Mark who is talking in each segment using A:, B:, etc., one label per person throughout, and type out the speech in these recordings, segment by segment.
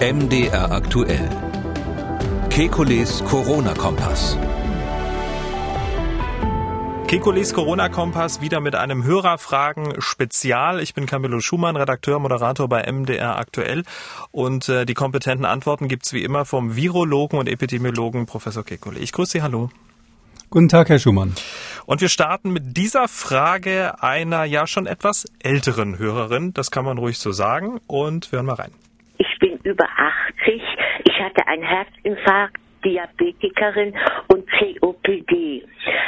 A: MDR aktuell. Kekules Corona-Kompass.
B: Kekules Corona-Kompass wieder mit einem Hörerfragen-Spezial. Ich bin Camillo Schumann, Redakteur, Moderator bei MDR aktuell. Und äh, die kompetenten Antworten gibt's wie immer vom Virologen und Epidemiologen Professor Kekule. Ich grüße Sie, hallo.
C: Guten Tag, Herr Schumann.
B: Und wir starten mit dieser Frage einer ja schon etwas älteren Hörerin. Das kann man ruhig so sagen. Und wir hören mal rein.
D: Über 80. Ich hatte einen Herzinfarkt, Diabetikerin und COPD.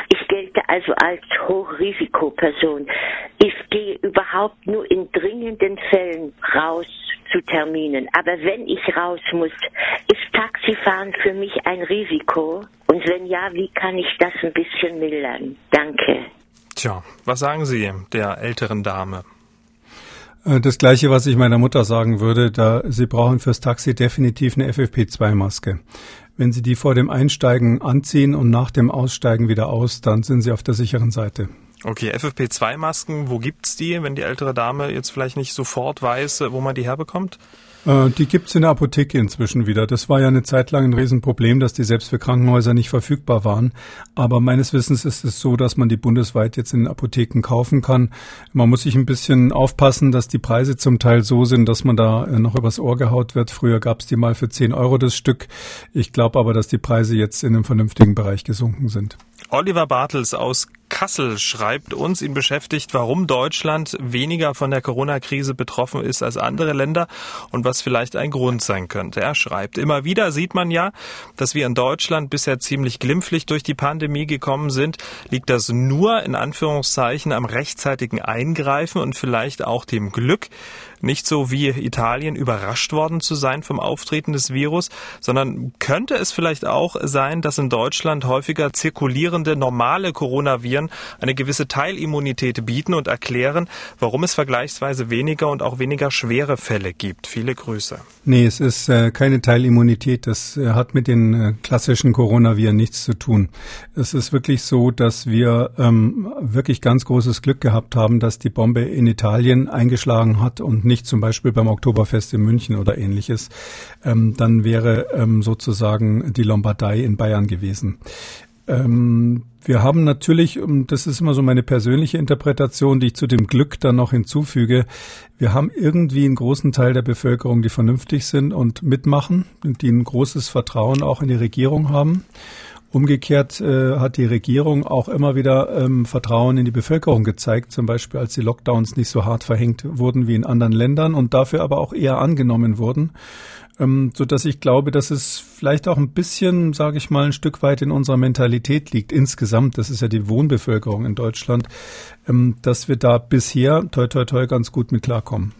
D: Ich gelte also als Hochrisikoperson. Ich gehe überhaupt nur in dringenden Fällen raus zu Terminen. Aber wenn ich raus muss, ist Taxifahren für mich ein Risiko? Und wenn ja, wie kann ich das ein bisschen mildern? Danke.
B: Tja, was sagen Sie der älteren Dame?
C: Äh, das gleiche, was ich meiner Mutter sagen würde, da Sie brauchen fürs Taxi definitiv eine FFP2-Maske. Wenn Sie die vor dem Einsteigen anziehen und nach dem Aussteigen wieder aus, dann sind Sie auf der sicheren Seite.
B: Okay, FFP2-Masken, wo gibt's die, wenn die ältere Dame jetzt vielleicht nicht sofort weiß, wo man die herbekommt?
C: Äh, die gibt's in der Apotheke inzwischen wieder. Das war ja eine Zeit lang ein Riesenproblem, dass die selbst für Krankenhäuser nicht verfügbar waren. Aber meines Wissens ist es so, dass man die bundesweit jetzt in Apotheken kaufen kann. Man muss sich ein bisschen aufpassen, dass die Preise zum Teil so sind, dass man da äh, noch übers Ohr gehaut wird. Früher gab's die mal für 10 Euro das Stück. Ich glaube aber, dass die Preise jetzt in einem vernünftigen Bereich gesunken sind.
B: Oliver Bartels aus Kassel schreibt uns, ihn beschäftigt, warum Deutschland weniger von der Corona-Krise betroffen ist als andere Länder und was vielleicht ein Grund sein könnte. Er schreibt, immer wieder sieht man ja, dass wir in Deutschland bisher ziemlich glimpflich durch die Pandemie gekommen sind. Liegt das nur in Anführungszeichen am rechtzeitigen Eingreifen und vielleicht auch dem Glück? nicht so wie Italien überrascht worden zu sein vom Auftreten des Virus, sondern könnte es vielleicht auch sein, dass in Deutschland häufiger zirkulierende normale Coronaviren eine gewisse Teilimmunität bieten und erklären, warum es vergleichsweise weniger und auch weniger schwere Fälle gibt. Viele Grüße.
C: Nee, es ist äh, keine Teilimmunität. Das äh, hat mit den äh, klassischen Coronaviren nichts zu tun. Es ist wirklich so, dass wir ähm, wirklich ganz großes Glück gehabt haben, dass die Bombe in Italien eingeschlagen hat und nicht zum Beispiel beim Oktoberfest in München oder ähnliches, ähm, dann wäre ähm, sozusagen die Lombardei in Bayern gewesen. Ähm, wir haben natürlich, das ist immer so meine persönliche Interpretation, die ich zu dem Glück dann noch hinzufüge, wir haben irgendwie einen großen Teil der Bevölkerung, die vernünftig sind und mitmachen, die ein großes Vertrauen auch in die Regierung haben. Umgekehrt äh, hat die Regierung auch immer wieder ähm, Vertrauen in die Bevölkerung gezeigt, zum Beispiel als die Lockdowns nicht so hart verhängt wurden wie in anderen Ländern und dafür aber auch eher angenommen wurden, ähm, so dass ich glaube, dass es vielleicht auch ein bisschen, sage ich mal, ein Stück weit in unserer Mentalität liegt insgesamt. Das ist ja die Wohnbevölkerung in Deutschland, ähm, dass wir da bisher toi toi toi ganz gut mit klarkommen.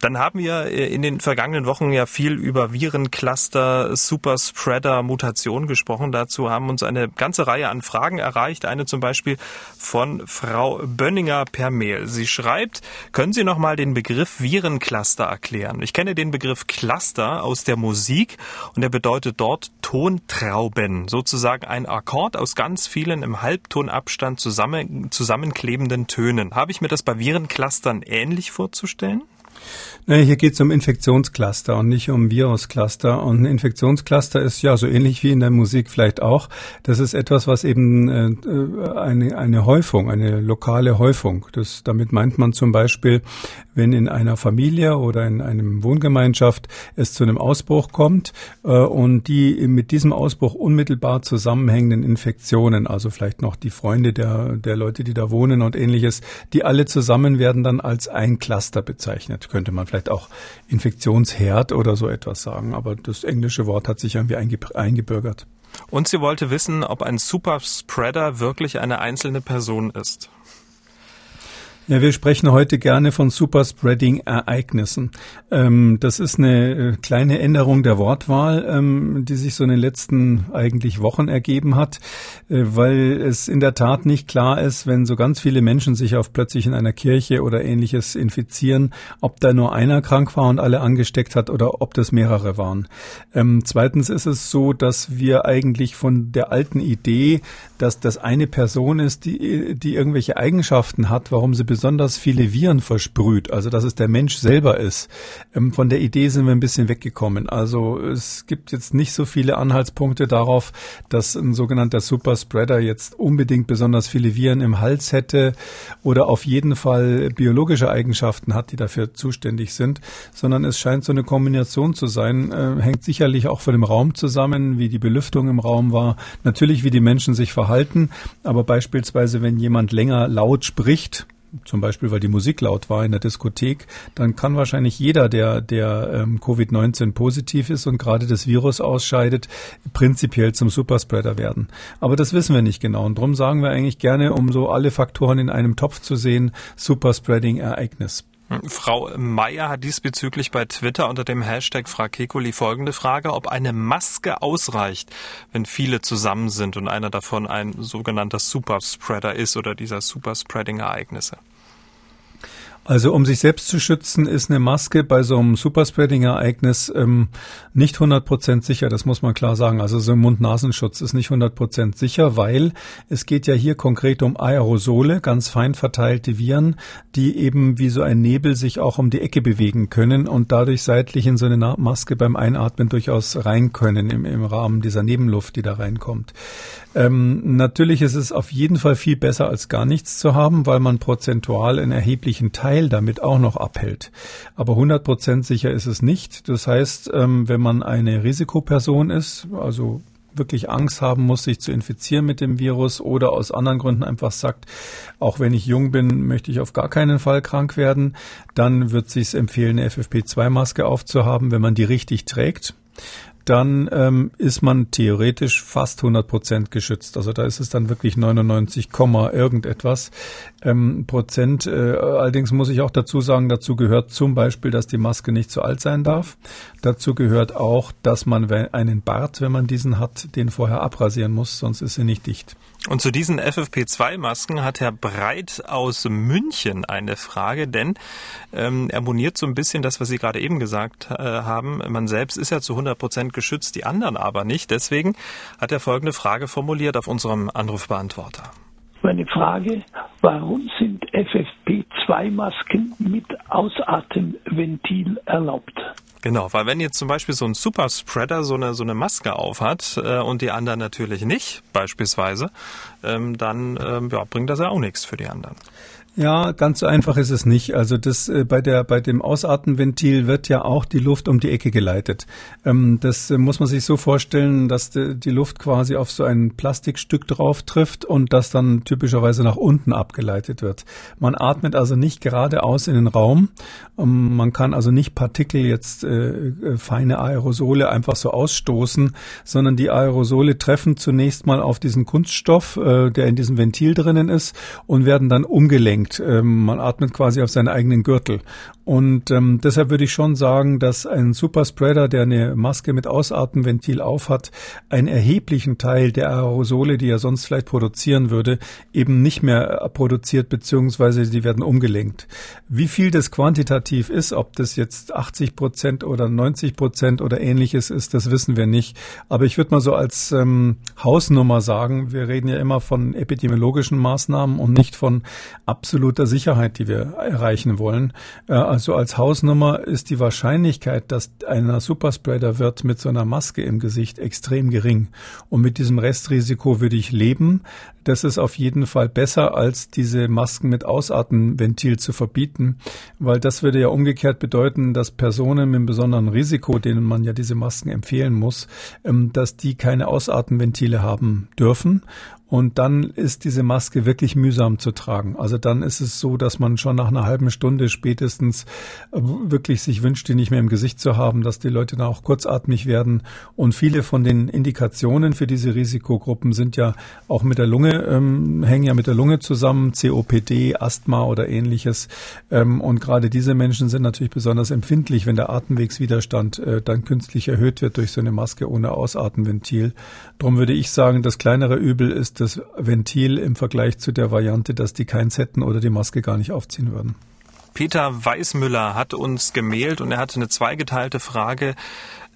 B: Dann haben wir äh, in den vergangenen Wochen ja viel über Virencluster, Superspreader, Mutation gesprochen. Dazu haben uns eine ganze Reihe an Fragen erreicht. Eine zum Beispiel von Frau Bönninger per Mail. Sie schreibt, können Sie noch mal den Begriff Virencluster erklären? Ich kenne den Begriff Cluster aus der Musik und er bedeutet dort Tontrauben, sozusagen ein Akkord aus ganz vielen im Halbtonabstand zusammen, zusammenklebenden Tönen. Habe ich mir das bei Virenclustern ähnlich vorzustellen?
C: Nee, hier geht es um Infektionscluster und nicht um Viruscluster. Und ein Infektionscluster ist ja so ähnlich wie in der Musik vielleicht auch. Das ist etwas, was eben äh, eine, eine Häufung, eine lokale Häufung. Das, damit meint man zum Beispiel, wenn in einer Familie oder in einem Wohngemeinschaft es zu einem Ausbruch kommt äh, und die mit diesem Ausbruch unmittelbar zusammenhängenden Infektionen, also vielleicht noch die Freunde der, der Leute, die da wohnen und ähnliches, die alle zusammen werden dann als ein Cluster bezeichnet, könnte man vielleicht auch Infektionsherd oder so etwas sagen. Aber das englische Wort hat sich irgendwie eingebürgert.
B: Und sie wollte wissen, ob ein Superspreader wirklich eine einzelne Person ist.
C: Ja, wir sprechen heute gerne von Superspreading-Ereignissen. Ähm, das ist eine äh, kleine Änderung der Wortwahl, ähm, die sich so in den letzten eigentlich Wochen ergeben hat, äh, weil es in der Tat nicht klar ist, wenn so ganz viele Menschen sich auf plötzlich in einer Kirche oder ähnliches infizieren, ob da nur einer krank war und alle angesteckt hat oder ob das mehrere waren. Ähm, zweitens ist es so, dass wir eigentlich von der alten Idee, dass das eine Person ist, die, die irgendwelche Eigenschaften hat, warum sie besonders viele Viren versprüht, also dass es der Mensch selber ist. Ähm, von der Idee sind wir ein bisschen weggekommen. Also es gibt jetzt nicht so viele Anhaltspunkte darauf, dass ein sogenannter Superspreader jetzt unbedingt besonders viele Viren im Hals hätte oder auf jeden Fall biologische Eigenschaften hat, die dafür zuständig sind, sondern es scheint so eine Kombination zu sein, äh, hängt sicherlich auch von dem Raum zusammen, wie die Belüftung im Raum war, natürlich wie die Menschen sich verhalten, aber beispielsweise wenn jemand länger laut spricht, zum Beispiel weil die Musik laut war in der Diskothek, dann kann wahrscheinlich jeder, der, der ähm, Covid-19 positiv ist und gerade das Virus ausscheidet, prinzipiell zum Superspreader werden. Aber das wissen wir nicht genau. Und darum sagen wir eigentlich gerne, um so alle Faktoren in einem Topf zu sehen, Superspreading-Ereignis.
B: Frau Meyer hat diesbezüglich bei Twitter unter dem Hashtag Frakekuli folgende Frage, ob eine Maske ausreicht, wenn viele zusammen sind und einer davon ein sogenannter Superspreader ist oder dieser Superspreading-Ereignisse.
C: Also um sich selbst zu schützen, ist eine Maske bei so einem Superspreading-Ereignis ähm, nicht 100% sicher, das muss man klar sagen. Also so ein Mund-Nasenschutz ist nicht 100% sicher, weil es geht ja hier konkret um Aerosole, ganz fein verteilte Viren, die eben wie so ein Nebel sich auch um die Ecke bewegen können und dadurch seitlich in so eine Maske beim Einatmen durchaus rein können im, im Rahmen dieser Nebenluft, die da reinkommt. Ähm, natürlich ist es auf jeden Fall viel besser als gar nichts zu haben, weil man prozentual einen erheblichen Teil damit auch noch abhält. Aber 100 Prozent sicher ist es nicht. Das heißt, ähm, wenn man eine Risikoperson ist, also wirklich Angst haben muss, sich zu infizieren mit dem Virus oder aus anderen Gründen einfach sagt, auch wenn ich jung bin, möchte ich auf gar keinen Fall krank werden, dann wird sich empfehlen, eine FFP2-Maske aufzuhaben, wenn man die richtig trägt dann ähm, ist man theoretisch fast 100 Prozent geschützt. Also da ist es dann wirklich 99, irgendetwas ähm, Prozent. Äh, allerdings muss ich auch dazu sagen, dazu gehört zum Beispiel, dass die Maske nicht zu alt sein darf. Dazu gehört auch, dass man einen Bart, wenn man diesen hat, den vorher abrasieren muss, sonst ist sie nicht dicht.
B: Und zu diesen FFP2-Masken hat Herr Breit aus München eine Frage, denn ähm, er moniert so ein bisschen das, was Sie gerade eben gesagt äh, haben. Man selbst ist ja zu 100 Prozent geschützt, die anderen aber nicht. Deswegen hat er folgende Frage formuliert auf unserem Anrufbeantworter.
E: Meine Frage, warum sind FFP2-Masken mit Ausatemventil erlaubt?
B: Genau, weil wenn jetzt zum Beispiel so ein Superspreader so eine, so eine Maske aufhat äh, und die anderen natürlich nicht, beispielsweise, ähm, dann ähm, ja, bringt das ja auch nichts für die anderen.
C: Ja, ganz so einfach ist es nicht. Also das äh, bei der bei dem Ausatmenventil wird ja auch die Luft um die Ecke geleitet. Ähm, das äh, muss man sich so vorstellen, dass de, die Luft quasi auf so ein Plastikstück drauf trifft und das dann typischerweise nach unten abgeleitet wird. Man atmet also nicht geradeaus in den Raum. Ähm, man kann also nicht Partikel jetzt äh, äh, feine Aerosole einfach so ausstoßen, sondern die Aerosole treffen zunächst mal auf diesen Kunststoff, äh, der in diesem Ventil drinnen ist und werden dann umgelenkt atmet. Ähm, man atmet quasi auf seinen eigenen Gürtel. Und ähm, deshalb würde ich schon sagen, dass ein Superspreader, der eine Maske mit Ausatmenventil aufhat, einen erheblichen Teil der Aerosole, die er sonst vielleicht produzieren würde, eben nicht mehr produziert, beziehungsweise die werden umgelenkt. Wie viel das quantitativ ist, ob das jetzt 80 Prozent oder 90 Prozent oder ähnliches ist, das wissen wir nicht. Aber ich würde mal so als ähm, Hausnummer sagen, wir reden ja immer von epidemiologischen Maßnahmen und nicht von absoluter Sicherheit, die wir erreichen wollen. Äh, also als Hausnummer ist die Wahrscheinlichkeit, dass einer Superspreader wird mit so einer Maske im Gesicht extrem gering. Und mit diesem Restrisiko würde ich leben. Das ist auf jeden Fall besser, als diese Masken mit Ausatmenventil zu verbieten, weil das würde ja umgekehrt bedeuten, dass Personen mit einem besonderen Risiko, denen man ja diese Masken empfehlen muss, ähm, dass die keine Ausatmenventile haben dürfen. Und dann ist diese Maske wirklich mühsam zu tragen. Also dann ist es so, dass man schon nach einer halben Stunde spätestens äh, wirklich sich wünscht, die nicht mehr im Gesicht zu haben, dass die Leute dann auch kurzatmig werden. Und viele von den Indikationen für diese Risikogruppen sind ja auch mit der Lunge, ähm, hängen ja mit der Lunge zusammen, COPD, Asthma oder ähnliches. Ähm, und gerade diese Menschen sind natürlich besonders empfindlich, wenn der Atemwegswiderstand äh, dann künstlich erhöht wird durch so eine Maske ohne Ausatmenventil. Darum würde ich sagen, das kleinere Übel ist das Ventil im Vergleich zu der Variante, dass die keins hätten oder die Maske gar nicht aufziehen würden.
B: Peter Weißmüller hat uns gemailt und er hatte eine zweigeteilte Frage.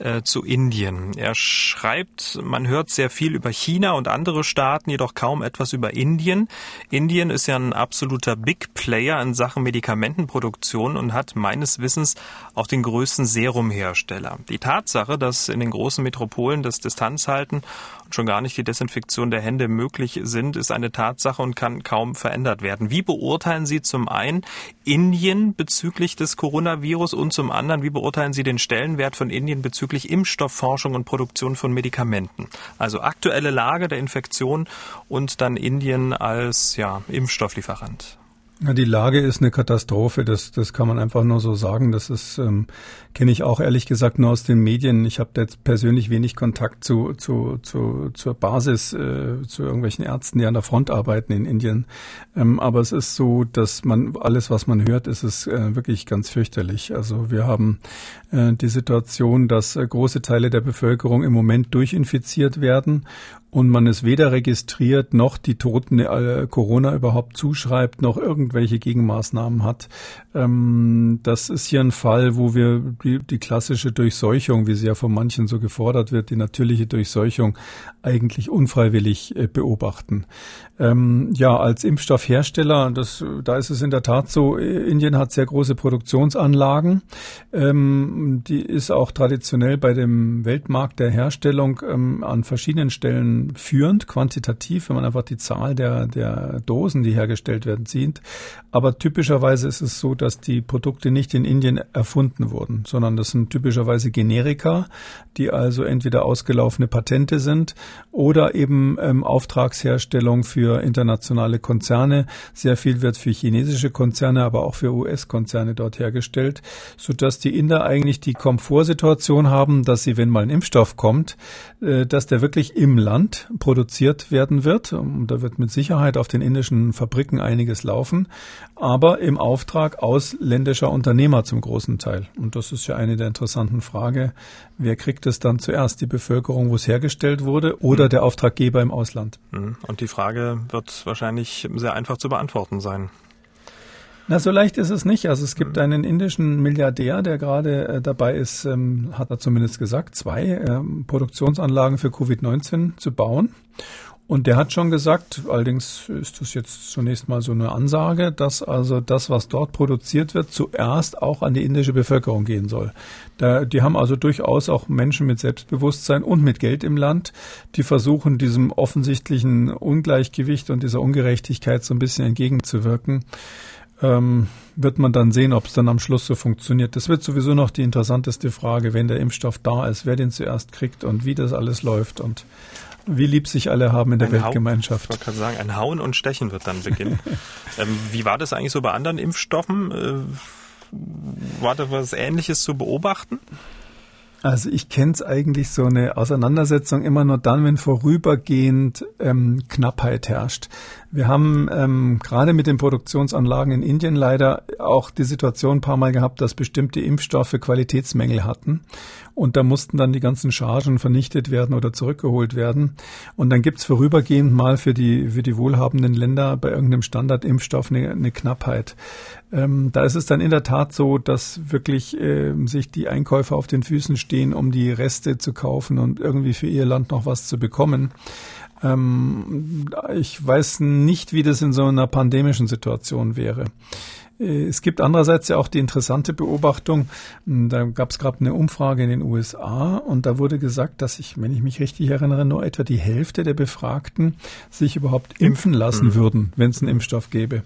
B: Äh, zu Indien. Er schreibt, man hört sehr viel über China und andere Staaten, jedoch kaum etwas über Indien. Indien ist ja ein absoluter Big Player in Sachen Medikamentenproduktion und hat meines Wissens auch den größten Serumhersteller. Die Tatsache, dass in den großen Metropolen das Distanzhalten und schon gar nicht die Desinfektion der Hände möglich sind, ist eine Tatsache und kann kaum verändert werden. Wie beurteilen Sie zum einen Indien bezüglich des Coronavirus und zum anderen, wie beurteilen Sie den Stellenwert von Indien bezüglich Impfstoffforschung und Produktion von Medikamenten? Also aktuelle Lage der Infektion und dann Indien als ja, Impfstofflieferant.
C: Die Lage ist eine Katastrophe, das, das kann man einfach nur so sagen. Das ist, ähm, kenne ich auch ehrlich gesagt nur aus den Medien. Ich habe jetzt persönlich wenig Kontakt zu, zu, zu, zur Basis, äh, zu irgendwelchen Ärzten, die an der Front arbeiten in Indien. Ähm, aber es ist so, dass man alles, was man hört, ist es äh, wirklich ganz fürchterlich. Also wir haben äh, die Situation, dass äh, große Teile der Bevölkerung im Moment durchinfiziert werden und man es weder registriert noch die Toten äh, Corona überhaupt zuschreibt, noch irgendwelche Gegenmaßnahmen hat. Ähm, das ist hier ein Fall, wo wir die, die, klassische Durchseuchung, wie sie ja von manchen so gefordert wird, die natürliche Durchseuchung eigentlich unfreiwillig äh, beobachten. Ähm, ja, als Impfstoffhersteller, das, da ist es in der Tat so, Indien hat sehr große Produktionsanlagen. Ähm, die ist auch traditionell bei dem Weltmarkt der Herstellung ähm, an verschiedenen Stellen führend, quantitativ, wenn man einfach die Zahl der, der Dosen, die hergestellt werden, sieht. Aber typischerweise ist es so, dass die Produkte nicht in Indien erfunden wurden, sondern das sind typischerweise Generika, die also entweder ausgelaufene Patente sind oder eben ähm, Auftragsherstellung für internationale Konzerne. Sehr viel wird für chinesische Konzerne, aber auch für US-Konzerne dort hergestellt, sodass die Inder eigentlich die Komfortsituation haben, dass sie, wenn mal ein Impfstoff kommt, äh, dass der wirklich im Land produziert werden wird. Und da wird mit Sicherheit auf den indischen Fabriken einiges laufen, aber im Auftrag ausländischer Unternehmer zum großen Teil. Und das ist ja eine der interessanten Fragen. Wer kriegt es dann zuerst? Die Bevölkerung, wo es hergestellt wurde oder der Auftraggeber im Ausland?
B: Mhm. Und die Frage wird wahrscheinlich sehr einfach zu beantworten sein.
C: Na, so leicht ist es nicht. Also es gibt mhm. einen indischen Milliardär, der gerade äh, dabei ist, ähm, hat er zumindest gesagt, zwei ähm, Produktionsanlagen für Covid-19 zu bauen. Und der hat schon gesagt, allerdings ist das jetzt zunächst mal so eine Ansage, dass also das, was dort produziert wird, zuerst auch an die indische Bevölkerung gehen soll. Da, die haben also durchaus auch Menschen mit Selbstbewusstsein und mit Geld im Land, die versuchen, diesem offensichtlichen Ungleichgewicht und dieser Ungerechtigkeit so ein bisschen entgegenzuwirken. Ähm, wird man dann sehen, ob es dann am Schluss so funktioniert. Das wird sowieso noch die interessanteste Frage, wenn der Impfstoff da ist, wer den zuerst kriegt und wie das alles läuft und wie lieb sich alle haben in der ein Weltgemeinschaft.
B: Hau, ich wollte gerade sagen, ein Hauen und Stechen wird dann beginnen. ähm, wie war das eigentlich so bei anderen Impfstoffen? Äh, war da was Ähnliches zu beobachten?
C: Also ich kenne es eigentlich so eine Auseinandersetzung immer nur dann, wenn vorübergehend ähm, Knappheit herrscht. Wir haben ähm, gerade mit den Produktionsanlagen in Indien leider auch die Situation ein paar Mal gehabt, dass bestimmte Impfstoffe Qualitätsmängel hatten. Und da mussten dann die ganzen Chargen vernichtet werden oder zurückgeholt werden. Und dann gibt's vorübergehend mal für die, für die wohlhabenden Länder bei irgendeinem Standardimpfstoff eine, eine Knappheit. Ähm, da ist es dann in der Tat so, dass wirklich äh, sich die Einkäufer auf den Füßen stehen, um die Reste zu kaufen und irgendwie für ihr Land noch was zu bekommen. Ähm, ich weiß nicht, wie das in so einer pandemischen Situation wäre. Äh, es gibt andererseits ja auch die interessante Beobachtung, hm, da gab es gerade eine Umfrage in den USA und da wurde gesagt, dass ich, wenn ich mich richtig erinnere, nur etwa die Hälfte der Befragten sich überhaupt impfen lassen mhm. würden, wenn es einen Impfstoff gäbe.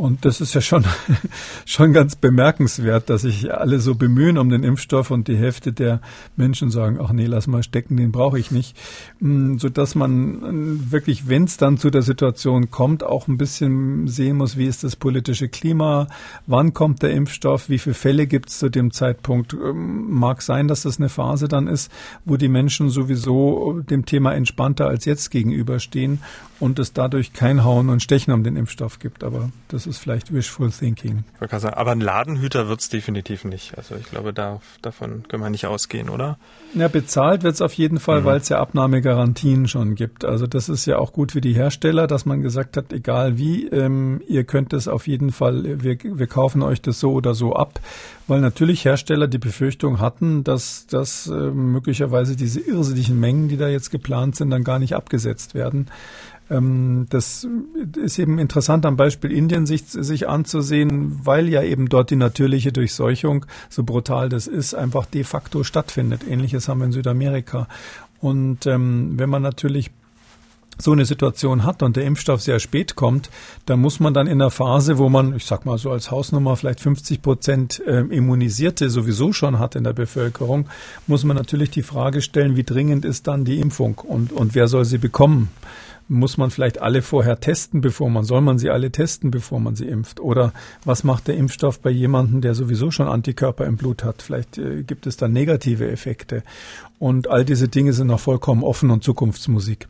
C: Und das ist ja schon, schon ganz bemerkenswert, dass sich alle so bemühen um den Impfstoff und die Hälfte der Menschen sagen, ach nee, lass mal stecken, den brauche ich nicht. Hm, so dass man äh, wirklich, wenn es dann zu der Situation kommt, auch ein bisschen sehen muss, wie ist das politische Klima, wann kommt der Impfstoff, wie viele Fälle gibt es zu dem Zeitpunkt. Ähm, mag sein, dass das eine Phase dann ist, wo die Menschen sowieso dem Thema entspannter als jetzt gegenüberstehen und es dadurch kein Hauen und Stechen um den Impfstoff gibt. Aber das ist vielleicht wishful thinking.
B: Aber ein Ladenhüter wird es definitiv nicht. Also ich glaube, da, davon können wir nicht ausgehen, oder?
C: Ja, bezahlt wird es auf jeden Fall, mhm. weil es ja Abnahmegarantien schon gibt. Also das ist ja auch gut für die Hersteller, dass man gesagt hat, egal wie, ähm, ihr könnt es auf jeden Fall, wir, wir kaufen euch das so oder so ab, weil natürlich Hersteller die Befürchtung hatten, dass, dass äh, möglicherweise diese irrsinnigen Mengen, die da jetzt geplant sind, dann gar nicht abgesetzt werden. Ähm, das ist eben interessant am Beispiel Indien sich, sich anzusehen, weil ja eben dort die natürliche Durchseuchung, so brutal das ist, einfach de facto stattfindet. Ähnliches haben wir in Südamerika. Und ähm, wenn man natürlich so eine Situation hat und der Impfstoff sehr spät kommt, dann muss man dann in der Phase, wo man, ich sag mal so als Hausnummer vielleicht 50 Prozent äh, Immunisierte sowieso schon hat in der Bevölkerung, muss man natürlich die Frage stellen, wie dringend ist dann die Impfung und, und wer soll sie bekommen? Muss man vielleicht alle vorher testen, bevor man, soll man sie alle testen, bevor man sie impft? Oder was macht der Impfstoff bei jemandem, der sowieso schon Antikörper im Blut hat? Vielleicht äh, gibt es da negative Effekte. Und all diese Dinge sind noch vollkommen offen und Zukunftsmusik.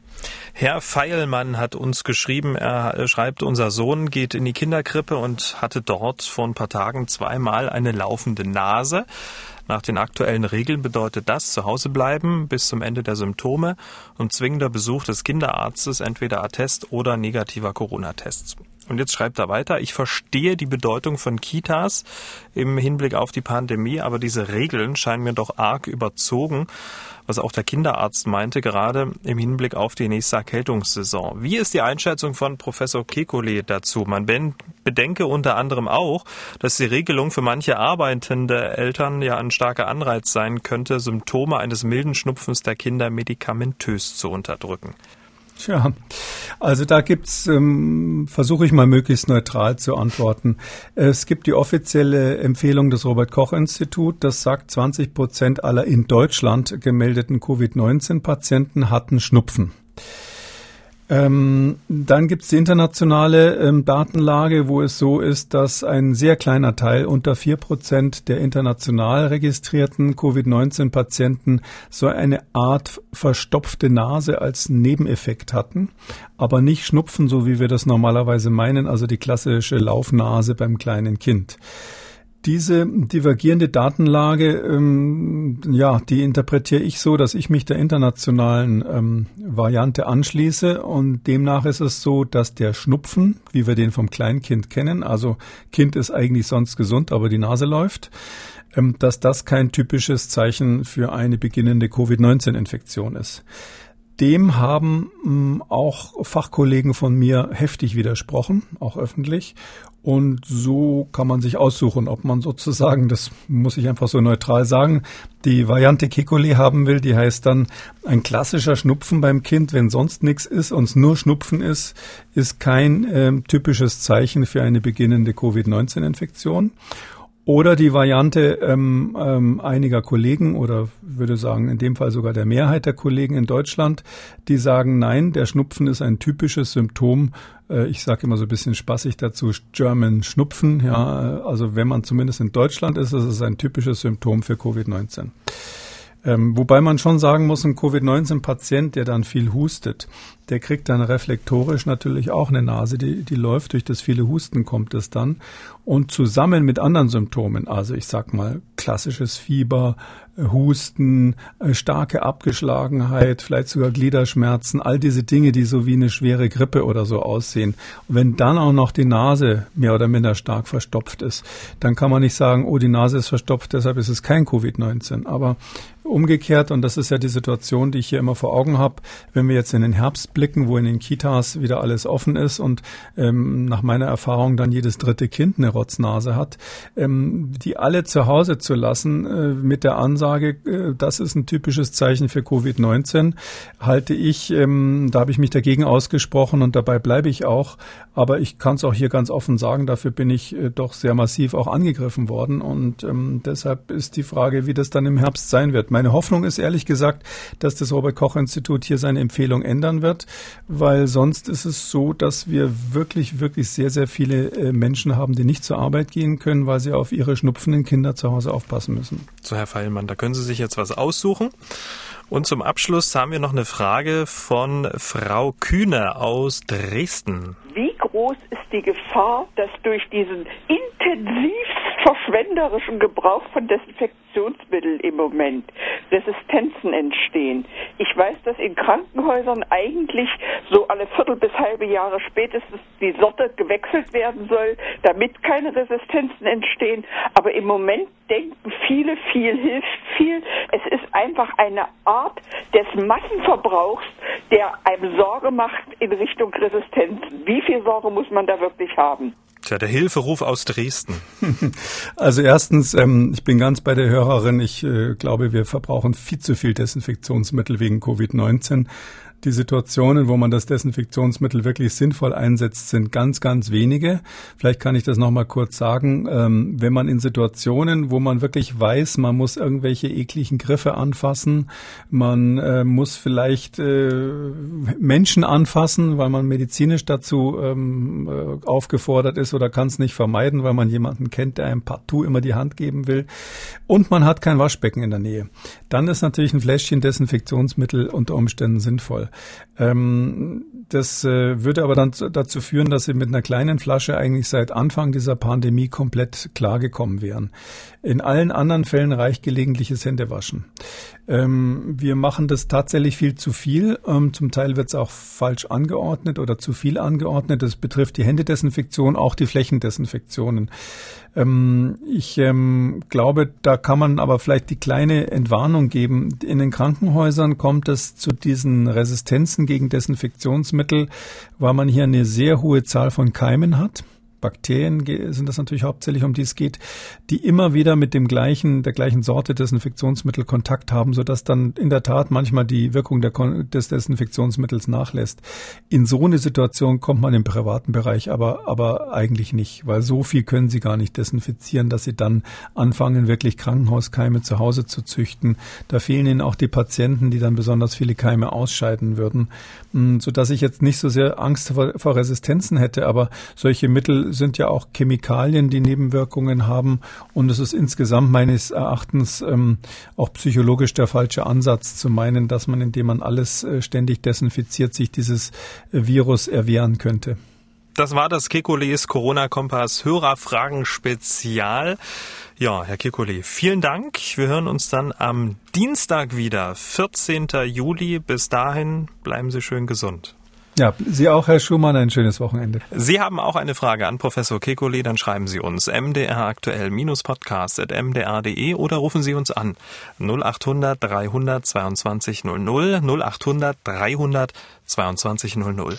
B: Herr Feilmann hat uns geschrieben, er schreibt, unser Sohn geht in die Kinderkrippe und hatte dort vor ein paar Tagen zweimal eine laufende Nase. Nach den aktuellen Regeln bedeutet das zu Hause bleiben bis zum Ende der Symptome und zwingender Besuch des Kinderarztes, entweder Attest oder negativer Corona-Tests. Und jetzt schreibt er weiter, ich verstehe die Bedeutung von Kitas im Hinblick auf die Pandemie, aber diese Regeln scheinen mir doch arg überzogen was auch der Kinderarzt meinte, gerade im Hinblick auf die nächste Erkältungssaison. Wie ist die Einschätzung von Professor Kekulé dazu? Man bedenke unter anderem auch, dass die Regelung für manche arbeitende Eltern ja ein starker Anreiz sein könnte, Symptome eines milden Schnupfens der Kinder medikamentös zu unterdrücken.
C: Tja, also da gibt's, ähm, versuche ich mal möglichst neutral zu antworten. Es gibt die offizielle Empfehlung des Robert Koch Institut, das sagt, 20 Prozent aller in Deutschland gemeldeten Covid-19-Patienten hatten Schnupfen. Ähm, dann gibt es die internationale ähm, Datenlage, wo es so ist, dass ein sehr kleiner Teil, unter vier Prozent der international registrierten Covid-19-Patienten so eine Art verstopfte Nase als Nebeneffekt hatten, aber nicht Schnupfen, so wie wir das normalerweise meinen, also die klassische Laufnase beim kleinen Kind. Diese divergierende Datenlage, ähm, ja, die interpretiere ich so, dass ich mich der internationalen ähm, Variante anschließe und demnach ist es so, dass der Schnupfen, wie wir den vom Kleinkind kennen, also Kind ist eigentlich sonst gesund, aber die Nase läuft, ähm, dass das kein typisches Zeichen für eine beginnende Covid-19-Infektion ist. Dem haben ähm, auch Fachkollegen von mir heftig widersprochen, auch öffentlich. Und so kann man sich aussuchen, ob man sozusagen, das muss ich einfach so neutral sagen, die Variante Kekulé haben will, die heißt dann ein klassischer Schnupfen beim Kind, wenn sonst nichts ist und es nur Schnupfen ist, ist kein äh, typisches Zeichen für eine beginnende Covid-19-Infektion. Oder die Variante ähm, ähm, einiger Kollegen oder würde sagen in dem Fall sogar der Mehrheit der Kollegen in Deutschland, die sagen, nein, der Schnupfen ist ein typisches Symptom. Äh, ich sage immer so ein bisschen spaßig dazu, German Schnupfen. Ja, also wenn man zumindest in Deutschland ist, ist es ein typisches Symptom für Covid-19. Ähm, wobei man schon sagen muss, ein Covid-19-Patient, der dann viel hustet, der kriegt dann reflektorisch natürlich auch eine Nase, die, die läuft, durch das viele Husten kommt es dann. Und zusammen mit anderen Symptomen, also ich sag mal klassisches Fieber, Husten, äh, starke Abgeschlagenheit, vielleicht sogar Gliederschmerzen, all diese Dinge, die so wie eine schwere Grippe oder so aussehen. Und wenn dann auch noch die Nase mehr oder minder stark verstopft ist, dann kann man nicht sagen, oh, die Nase ist verstopft, deshalb ist es kein Covid-19. Aber umgekehrt, und das ist ja die Situation, die ich hier immer vor Augen habe, wenn wir jetzt in den Herbst blicken, wo in den Kitas wieder alles offen ist und ähm, nach meiner Erfahrung dann jedes dritte Kind eine Rotznase hat, ähm, die alle zu Hause zu lassen äh, mit der Ansage, äh, das ist ein typisches Zeichen für Covid-19, halte ich, ähm, da habe ich mich dagegen ausgesprochen und dabei bleibe ich auch. Aber ich kann es auch hier ganz offen sagen, dafür bin ich äh, doch sehr massiv auch angegriffen worden und ähm, deshalb ist die Frage, wie das dann im Herbst sein wird. Meine Hoffnung ist ehrlich gesagt, dass das Robert Koch Institut hier seine Empfehlung ändern wird, weil sonst ist es so, dass wir wirklich, wirklich sehr, sehr viele äh, Menschen haben, die nicht zur Arbeit gehen können, weil sie auf ihre schnupfenden Kinder zu Hause aufpassen müssen.
B: So, Herr Feilmann, da können Sie sich jetzt was aussuchen. Und zum Abschluss haben wir noch eine Frage von Frau Kühne aus Dresden.
F: Wie groß ist die Gefahr, dass durch diesen intensiv verschwenderischen Gebrauch von Desinfektionsmitteln im Moment Resistenzen entstehen. Ich weiß, dass in Krankenhäusern eigentlich so alle Viertel bis halbe Jahre spätestens die Sorte gewechselt werden soll, damit keine Resistenzen entstehen. Aber im Moment denken viele, viel hilft viel. Es ist einfach eine Art des Massenverbrauchs, der einem Sorge macht in Richtung Resistenzen. Wie viel Sorge muss man da wirklich haben?
B: Tja, der Hilferuf aus Dresden.
C: Also erstens, ähm, ich bin ganz bei der Hörerin. Ich äh, glaube, wir verbrauchen viel zu viel Desinfektionsmittel wegen Covid-19. Die Situationen, wo man das Desinfektionsmittel wirklich sinnvoll einsetzt, sind ganz, ganz wenige. Vielleicht kann ich das nochmal kurz sagen. Ähm, wenn man in Situationen, wo man wirklich weiß, man muss irgendwelche ekligen Griffe anfassen, man äh, muss vielleicht äh, Menschen anfassen, weil man medizinisch dazu ähm, äh, aufgefordert ist oder kann es nicht vermeiden, weil man jemanden kennt, der einem partout immer die Hand geben will und man hat kein Waschbecken in der Nähe. Dann ist natürlich ein Fläschchen Desinfektionsmittel unter Umständen sinnvoll. Ähm, das äh, würde aber dann dazu führen, dass sie mit einer kleinen Flasche eigentlich seit Anfang dieser Pandemie komplett klargekommen wären. In allen anderen Fällen reicht gelegentliches Händewaschen. Ähm, wir machen das tatsächlich viel zu viel. Ähm, zum Teil wird es auch falsch angeordnet oder zu viel angeordnet. Das betrifft die Händedesinfektion, auch die Flächendesinfektionen. Ähm, ich ähm, glaube, da kann man aber vielleicht die kleine Entwarnung geben. In den Krankenhäusern kommt es zu diesen Resistenzen gegen Desinfektionsmittel, weil man hier eine sehr hohe Zahl von Keimen hat. Bakterien sind das natürlich hauptsächlich, um die es geht, die immer wieder mit dem gleichen, der gleichen Sorte Desinfektionsmittel Kontakt haben, sodass dann in der Tat manchmal die Wirkung der, des Desinfektionsmittels nachlässt. In so eine Situation kommt man im privaten Bereich aber, aber eigentlich nicht, weil so viel können sie gar nicht desinfizieren, dass sie dann anfangen, wirklich Krankenhauskeime zu Hause zu züchten. Da fehlen ihnen auch die Patienten, die dann besonders viele Keime ausscheiden würden, hm, sodass ich jetzt nicht so sehr Angst vor, vor Resistenzen hätte, aber solche Mittel sind ja auch Chemikalien, die Nebenwirkungen haben. Und es ist insgesamt meines Erachtens ähm, auch psychologisch der falsche Ansatz zu meinen, dass man, indem man alles äh, ständig desinfiziert, sich dieses äh, Virus erwehren könnte.
B: Das war das Kekules Corona-Kompass Hörerfragen Spezial. Ja, Herr Kekule, vielen Dank. Wir hören uns dann am Dienstag wieder, 14. Juli. Bis dahin bleiben Sie schön gesund.
C: Ja, Sie auch, Herr Schumann, ein schönes Wochenende.
B: Sie haben auch eine Frage an Professor Kekulé, dann schreiben Sie uns mdraktuell-podcast.mdr.de oder rufen Sie uns an 0800 322 00 0800 322 00.